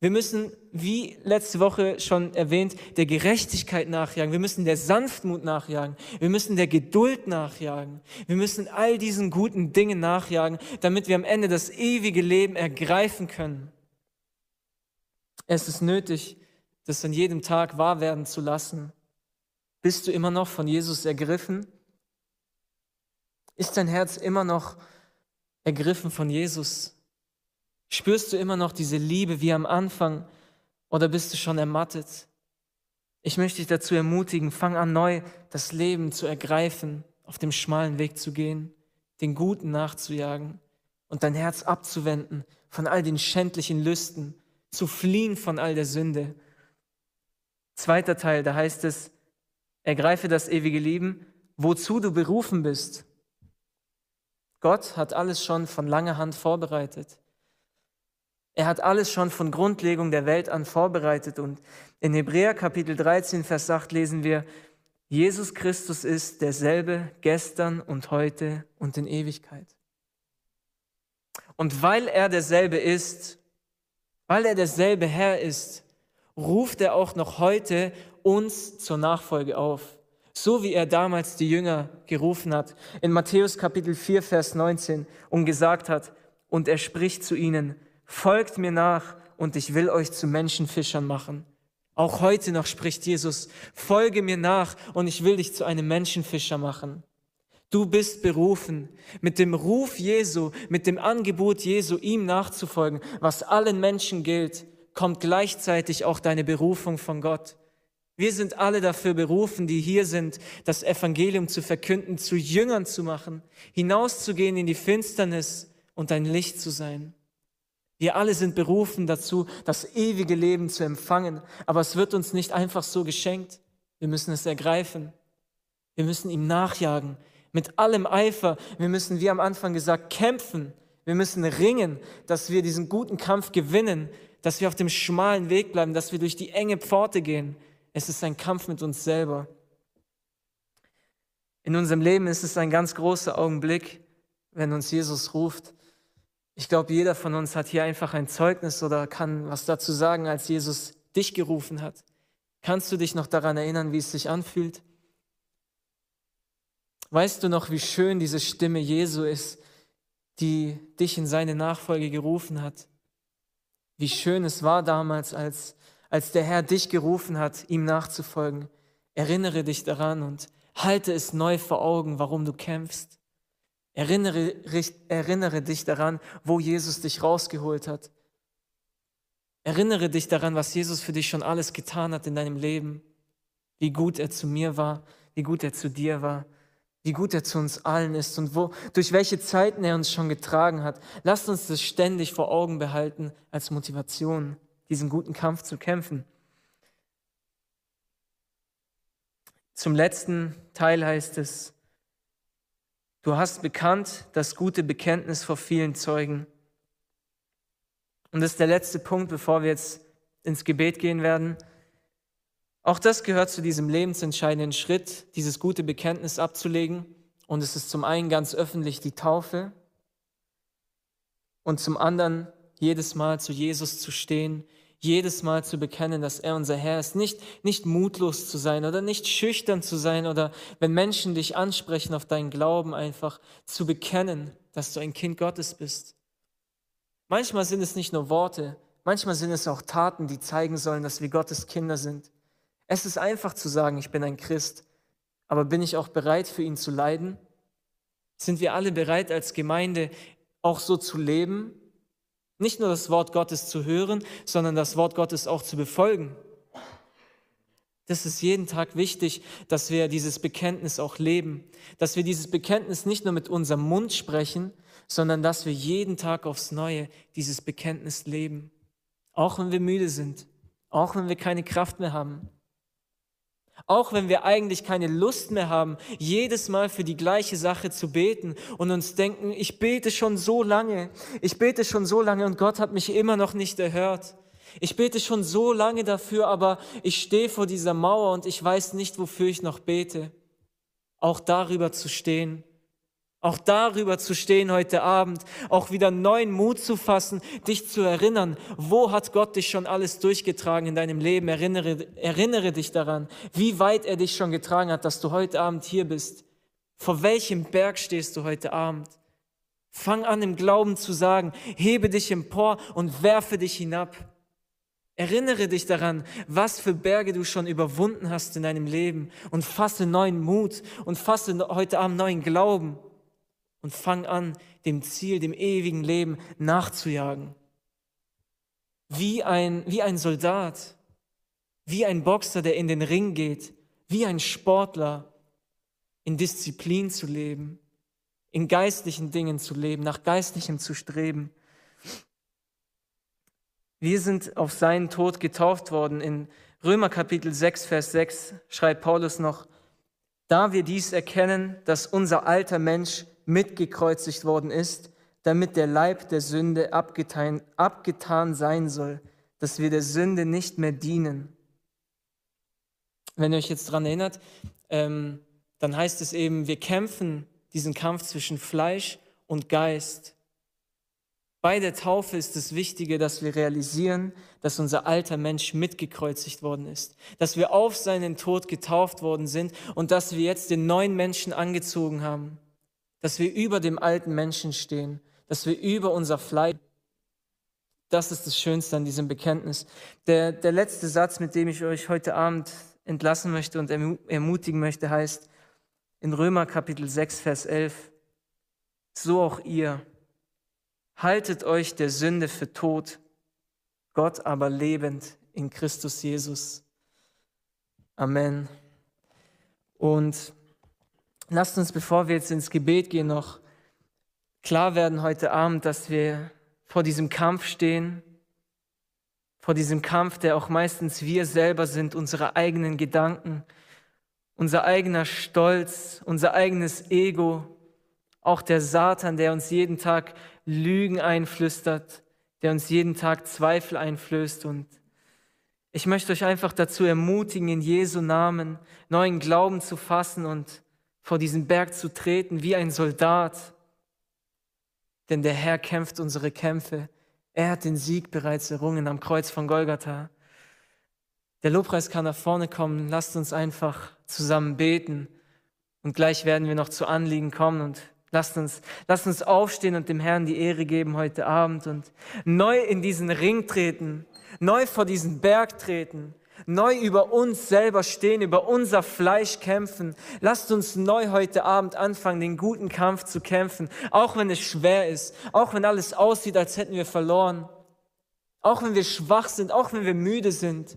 Wir müssen, wie letzte Woche schon erwähnt, der Gerechtigkeit nachjagen. Wir müssen der Sanftmut nachjagen. Wir müssen der Geduld nachjagen. Wir müssen all diesen guten Dingen nachjagen, damit wir am Ende das ewige Leben ergreifen können. Es ist nötig, das an jedem Tag wahr werden zu lassen. Bist du immer noch von Jesus ergriffen? Ist dein Herz immer noch ergriffen von Jesus? Spürst du immer noch diese Liebe wie am Anfang oder bist du schon ermattet? Ich möchte dich dazu ermutigen, fang an neu das Leben zu ergreifen, auf dem schmalen Weg zu gehen, den Guten nachzujagen und dein Herz abzuwenden von all den schändlichen Lüsten, zu fliehen von all der Sünde. Zweiter Teil, da heißt es, ergreife das ewige Leben, wozu du berufen bist. Gott hat alles schon von langer Hand vorbereitet. Er hat alles schon von Grundlegung der Welt an vorbereitet. Und in Hebräer Kapitel 13, Vers 8 lesen wir, Jesus Christus ist derselbe gestern und heute und in Ewigkeit. Und weil er derselbe ist, weil er derselbe Herr ist, ruft er auch noch heute uns zur Nachfolge auf. So wie er damals die Jünger gerufen hat in Matthäus Kapitel 4, Vers 19 und gesagt hat, und er spricht zu ihnen, folgt mir nach und ich will euch zu Menschenfischern machen. Auch heute noch spricht Jesus, folge mir nach und ich will dich zu einem Menschenfischer machen. Du bist berufen, mit dem Ruf Jesu, mit dem Angebot Jesu, ihm nachzufolgen, was allen Menschen gilt, kommt gleichzeitig auch deine Berufung von Gott. Wir sind alle dafür berufen, die hier sind, das Evangelium zu verkünden, zu Jüngern zu machen, hinauszugehen in die Finsternis und ein Licht zu sein. Wir alle sind berufen dazu, das ewige Leben zu empfangen, aber es wird uns nicht einfach so geschenkt. Wir müssen es ergreifen. Wir müssen ihm nachjagen mit allem Eifer. Wir müssen, wie am Anfang gesagt, kämpfen. Wir müssen ringen, dass wir diesen guten Kampf gewinnen, dass wir auf dem schmalen Weg bleiben, dass wir durch die enge Pforte gehen. Es ist ein Kampf mit uns selber. In unserem Leben ist es ein ganz großer Augenblick, wenn uns Jesus ruft. Ich glaube, jeder von uns hat hier einfach ein Zeugnis oder kann was dazu sagen, als Jesus dich gerufen hat. Kannst du dich noch daran erinnern, wie es sich anfühlt? Weißt du noch, wie schön diese Stimme Jesu ist, die dich in seine Nachfolge gerufen hat? Wie schön es war damals, als, als der Herr dich gerufen hat, ihm nachzufolgen. Erinnere dich daran und halte es neu vor Augen, warum du kämpfst. Erinnere, erinnere dich daran, wo Jesus dich rausgeholt hat. Erinnere dich daran, was Jesus für dich schon alles getan hat in deinem Leben. Wie gut er zu mir war, wie gut er zu dir war, wie gut er zu uns allen ist und wo, durch welche Zeiten er uns schon getragen hat. Lasst uns das ständig vor Augen behalten als Motivation, diesen guten Kampf zu kämpfen. Zum letzten Teil heißt es, Du hast bekannt das gute Bekenntnis vor vielen Zeugen. Und das ist der letzte Punkt, bevor wir jetzt ins Gebet gehen werden. Auch das gehört zu diesem lebensentscheidenden Schritt, dieses gute Bekenntnis abzulegen Und es ist zum einen ganz öffentlich die Taufe und zum anderen jedes Mal zu Jesus zu stehen, jedes Mal zu bekennen, dass er unser Herr ist, nicht, nicht mutlos zu sein oder nicht schüchtern zu sein oder wenn Menschen dich ansprechen auf deinen Glauben einfach zu bekennen, dass du ein Kind Gottes bist. Manchmal sind es nicht nur Worte, manchmal sind es auch Taten, die zeigen sollen, dass wir Gottes Kinder sind. Es ist einfach zu sagen, ich bin ein Christ, aber bin ich auch bereit, für ihn zu leiden? Sind wir alle bereit, als Gemeinde auch so zu leben? Nicht nur das Wort Gottes zu hören, sondern das Wort Gottes auch zu befolgen. Das ist jeden Tag wichtig, dass wir dieses Bekenntnis auch leben, dass wir dieses Bekenntnis nicht nur mit unserem Mund sprechen, sondern dass wir jeden Tag aufs Neue dieses Bekenntnis leben. Auch wenn wir müde sind, auch wenn wir keine Kraft mehr haben. Auch wenn wir eigentlich keine Lust mehr haben, jedes Mal für die gleiche Sache zu beten und uns denken, ich bete schon so lange, ich bete schon so lange und Gott hat mich immer noch nicht erhört. Ich bete schon so lange dafür, aber ich stehe vor dieser Mauer und ich weiß nicht, wofür ich noch bete. Auch darüber zu stehen auch darüber zu stehen heute Abend, auch wieder neuen Mut zu fassen, dich zu erinnern, wo hat Gott dich schon alles durchgetragen in deinem Leben? Erinnere, erinnere dich daran, wie weit er dich schon getragen hat, dass du heute Abend hier bist. Vor welchem Berg stehst du heute Abend? Fang an im Glauben zu sagen, hebe dich empor und werfe dich hinab. Erinnere dich daran, was für Berge du schon überwunden hast in deinem Leben und fasse neuen Mut und fasse heute Abend neuen Glauben und fang an, dem Ziel, dem ewigen Leben nachzujagen. Wie ein, wie ein Soldat, wie ein Boxer, der in den Ring geht, wie ein Sportler, in Disziplin zu leben, in geistlichen Dingen zu leben, nach geistlichem zu streben. Wir sind auf seinen Tod getauft worden. In Römer Kapitel 6, Vers 6 schreibt Paulus noch, da wir dies erkennen, dass unser alter Mensch mitgekreuzigt worden ist, damit der Leib der Sünde abgetan, abgetan sein soll, dass wir der Sünde nicht mehr dienen. Wenn ihr euch jetzt daran erinnert, ähm, dann heißt es eben, wir kämpfen diesen Kampf zwischen Fleisch und Geist. Bei der Taufe ist das Wichtige, dass wir realisieren, dass unser alter Mensch mitgekreuzigt worden ist, dass wir auf seinen Tod getauft worden sind und dass wir jetzt den neuen Menschen angezogen haben dass wir über dem alten Menschen stehen, dass wir über unser Fleisch. Das ist das Schönste an diesem Bekenntnis. Der, der letzte Satz, mit dem ich euch heute Abend entlassen möchte und ermutigen möchte, heißt in Römer Kapitel 6, Vers 11, so auch ihr, haltet euch der Sünde für tot, Gott aber lebend in Christus Jesus. Amen. Und Lasst uns, bevor wir jetzt ins Gebet gehen, noch klar werden heute Abend, dass wir vor diesem Kampf stehen, vor diesem Kampf, der auch meistens wir selber sind, unsere eigenen Gedanken, unser eigener Stolz, unser eigenes Ego, auch der Satan, der uns jeden Tag Lügen einflüstert, der uns jeden Tag Zweifel einflößt. Und ich möchte euch einfach dazu ermutigen, in Jesu Namen neuen Glauben zu fassen und vor diesen Berg zu treten wie ein Soldat. Denn der Herr kämpft unsere Kämpfe. Er hat den Sieg bereits errungen am Kreuz von Golgatha. Der Lobpreis kann nach vorne kommen. Lasst uns einfach zusammen beten. Und gleich werden wir noch zu Anliegen kommen und lasst uns, lasst uns aufstehen und dem Herrn die Ehre geben heute Abend und neu in diesen Ring treten, neu vor diesen Berg treten, neu über uns selber stehen, über unser Fleisch kämpfen. Lasst uns neu heute Abend anfangen, den guten Kampf zu kämpfen, auch wenn es schwer ist, auch wenn alles aussieht, als hätten wir verloren, auch wenn wir schwach sind, auch wenn wir müde sind.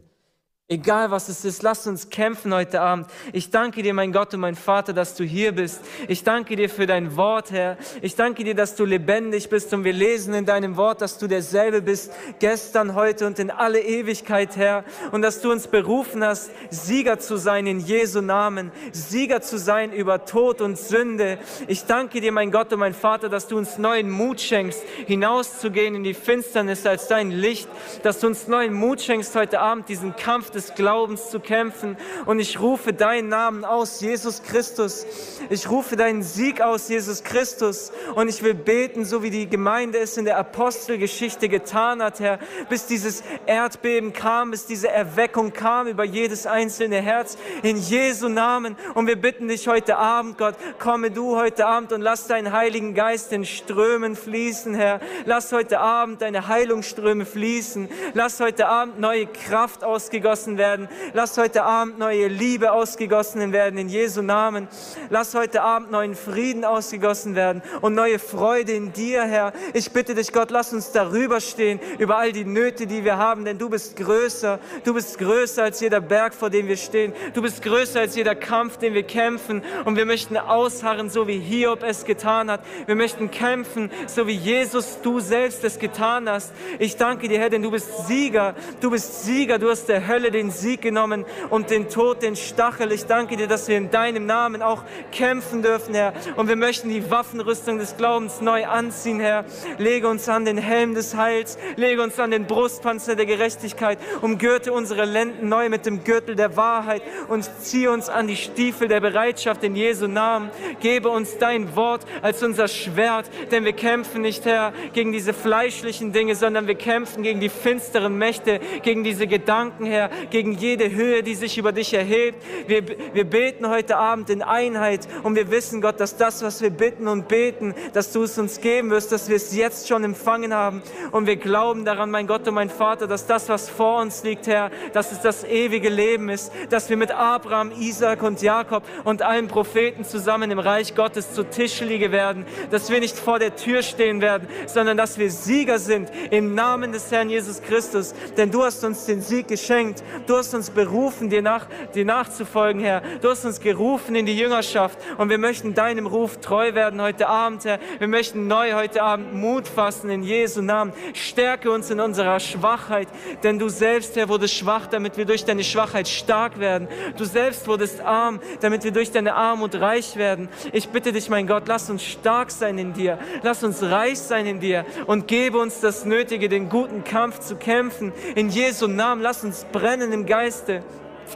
Egal was es ist, lass uns kämpfen heute Abend. Ich danke dir, mein Gott und mein Vater, dass du hier bist. Ich danke dir für dein Wort, Herr. Ich danke dir, dass du lebendig bist und wir lesen in deinem Wort, dass du derselbe bist, gestern, heute und in alle Ewigkeit, Herr. Und dass du uns berufen hast, Sieger zu sein in Jesu Namen, Sieger zu sein über Tod und Sünde. Ich danke dir, mein Gott und mein Vater, dass du uns neuen Mut schenkst, hinauszugehen in die Finsternis als dein Licht, dass du uns neuen Mut schenkst heute Abend, diesen Kampf des des Glaubens zu kämpfen. Und ich rufe deinen Namen aus, Jesus Christus. Ich rufe deinen Sieg aus, Jesus Christus. Und ich will beten, so wie die Gemeinde es in der Apostelgeschichte getan hat, Herr, bis dieses Erdbeben kam, bis diese Erweckung kam über jedes einzelne Herz. In Jesu Namen. Und wir bitten dich heute Abend, Gott, komme du heute Abend und lass deinen Heiligen Geist in Strömen fließen, Herr. Lass heute Abend deine Heilungsströme fließen. Lass heute Abend neue Kraft ausgegossen werden. Lass heute Abend neue Liebe ausgegossen werden in Jesu Namen. Lass heute Abend neuen Frieden ausgegossen werden und neue Freude in dir, Herr. Ich bitte dich, Gott, lass uns darüber stehen, über all die Nöte, die wir haben, denn du bist größer. Du bist größer als jeder Berg, vor dem wir stehen. Du bist größer als jeder Kampf, den wir kämpfen. Und wir möchten ausharren, so wie Hiob es getan hat. Wir möchten kämpfen, so wie Jesus, du selbst es getan hast. Ich danke dir, Herr, denn du bist Sieger. Du bist Sieger. Du hast der Hölle den Sieg genommen und den Tod, den Stachel. Ich danke dir, dass wir in deinem Namen auch kämpfen dürfen, Herr. Und wir möchten die Waffenrüstung des Glaubens neu anziehen, Herr. Lege uns an den Helm des Heils. Lege uns an den Brustpanzer der Gerechtigkeit. Umgürte unsere Lenden neu mit dem Gürtel der Wahrheit und ziehe uns an die Stiefel der Bereitschaft in Jesu Namen. Gebe uns dein Wort als unser Schwert, denn wir kämpfen nicht, Herr, gegen diese fleischlichen Dinge, sondern wir kämpfen gegen die finsteren Mächte, gegen diese Gedanken, Herr, gegen jede Höhe, die sich über dich erhebt. Wir, wir beten heute Abend in Einheit und wir wissen, Gott, dass das, was wir bitten und beten, dass du es uns geben wirst, dass wir es jetzt schon empfangen haben. Und wir glauben daran, mein Gott und mein Vater, dass das, was vor uns liegt, Herr, dass es das ewige Leben ist, dass wir mit Abraham, Isaac und Jakob und allen Propheten zusammen im Reich Gottes zu Tisch liegen werden, dass wir nicht vor der Tür stehen werden, sondern dass wir Sieger sind im Namen des Herrn Jesus Christus. Denn du hast uns den Sieg geschenkt. Du hast uns berufen, dir, nach, dir nachzufolgen, Herr. Du hast uns gerufen in die Jüngerschaft und wir möchten deinem Ruf treu werden heute Abend, Herr. Wir möchten neu heute Abend Mut fassen in Jesu Namen. Stärke uns in unserer Schwachheit, denn du selbst, Herr, wurdest schwach, damit wir durch deine Schwachheit stark werden. Du selbst wurdest arm, damit wir durch deine Armut reich werden. Ich bitte dich, mein Gott, lass uns stark sein in dir. Lass uns reich sein in dir und gebe uns das Nötige, den guten Kampf zu kämpfen. In Jesu Namen, lass uns brennen im Geiste.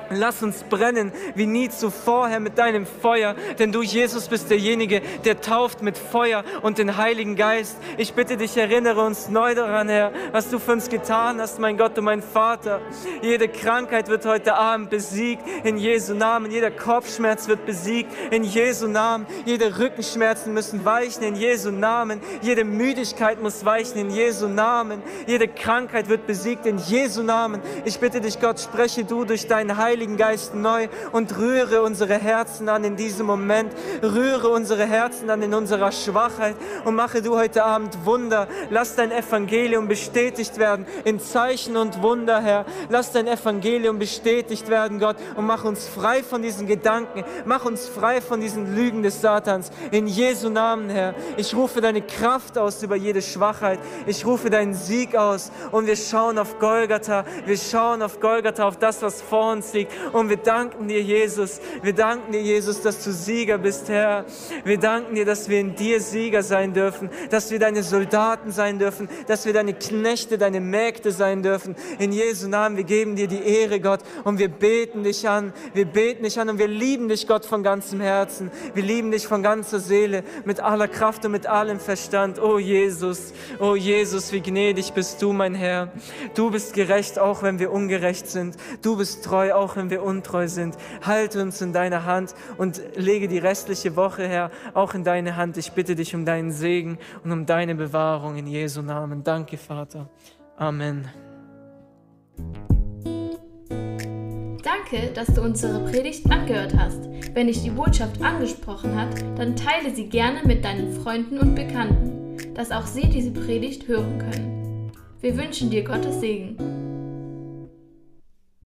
Lass uns brennen wie nie zuvor, Herr, mit deinem Feuer, denn du, Jesus, bist derjenige, der tauft mit Feuer und den Heiligen Geist. Ich bitte dich, erinnere uns neu daran, Herr, was du für uns getan hast, mein Gott und mein Vater. Jede Krankheit wird heute Abend besiegt in Jesu Namen. Jeder Kopfschmerz wird besiegt in Jesu Namen. Jede Rückenschmerzen müssen weichen in Jesu Namen. Jede Müdigkeit muss weichen in Jesu Namen. Jede Krankheit wird besiegt in Jesu Namen. Ich bitte dich, Gott, spreche du durch deinen Heiligen Geist neu und rühre unsere Herzen an in diesem Moment. Rühre unsere Herzen an in unserer Schwachheit und mache du heute Abend Wunder. Lass dein Evangelium bestätigt werden in Zeichen und Wunder, Herr. Lass dein Evangelium bestätigt werden, Gott, und mach uns frei von diesen Gedanken. Mach uns frei von diesen Lügen des Satans. In Jesu Namen, Herr. Ich rufe deine Kraft aus über jede Schwachheit. Ich rufe deinen Sieg aus und wir schauen auf Golgatha. Wir schauen auf Golgatha, auf das, was vor uns liegt. Und wir danken dir, Jesus. Wir danken dir, Jesus, dass du Sieger bist, Herr. Wir danken dir, dass wir in dir Sieger sein dürfen, dass wir deine Soldaten sein dürfen, dass wir deine Knechte, deine Mägde sein dürfen. In Jesu Namen, wir geben dir die Ehre, Gott, und wir beten dich an. Wir beten dich an und wir lieben dich, Gott, von ganzem Herzen. Wir lieben dich von ganzer Seele, mit aller Kraft und mit allem Verstand. Oh Jesus, oh Jesus, wie gnädig bist du, mein Herr. Du bist gerecht, auch wenn wir ungerecht sind. Du bist treu, auch wenn wir untreu sind. Halte uns in deiner Hand und lege die restliche Woche, Herr, auch in deine Hand. Ich bitte dich um deinen Segen und um deine Bewahrung in Jesu Namen. Danke, Vater. Amen. Danke, dass du unsere Predigt angehört hast. Wenn dich die Botschaft angesprochen hat, dann teile sie gerne mit deinen Freunden und Bekannten, dass auch sie diese Predigt hören können. Wir wünschen dir Gottes Segen.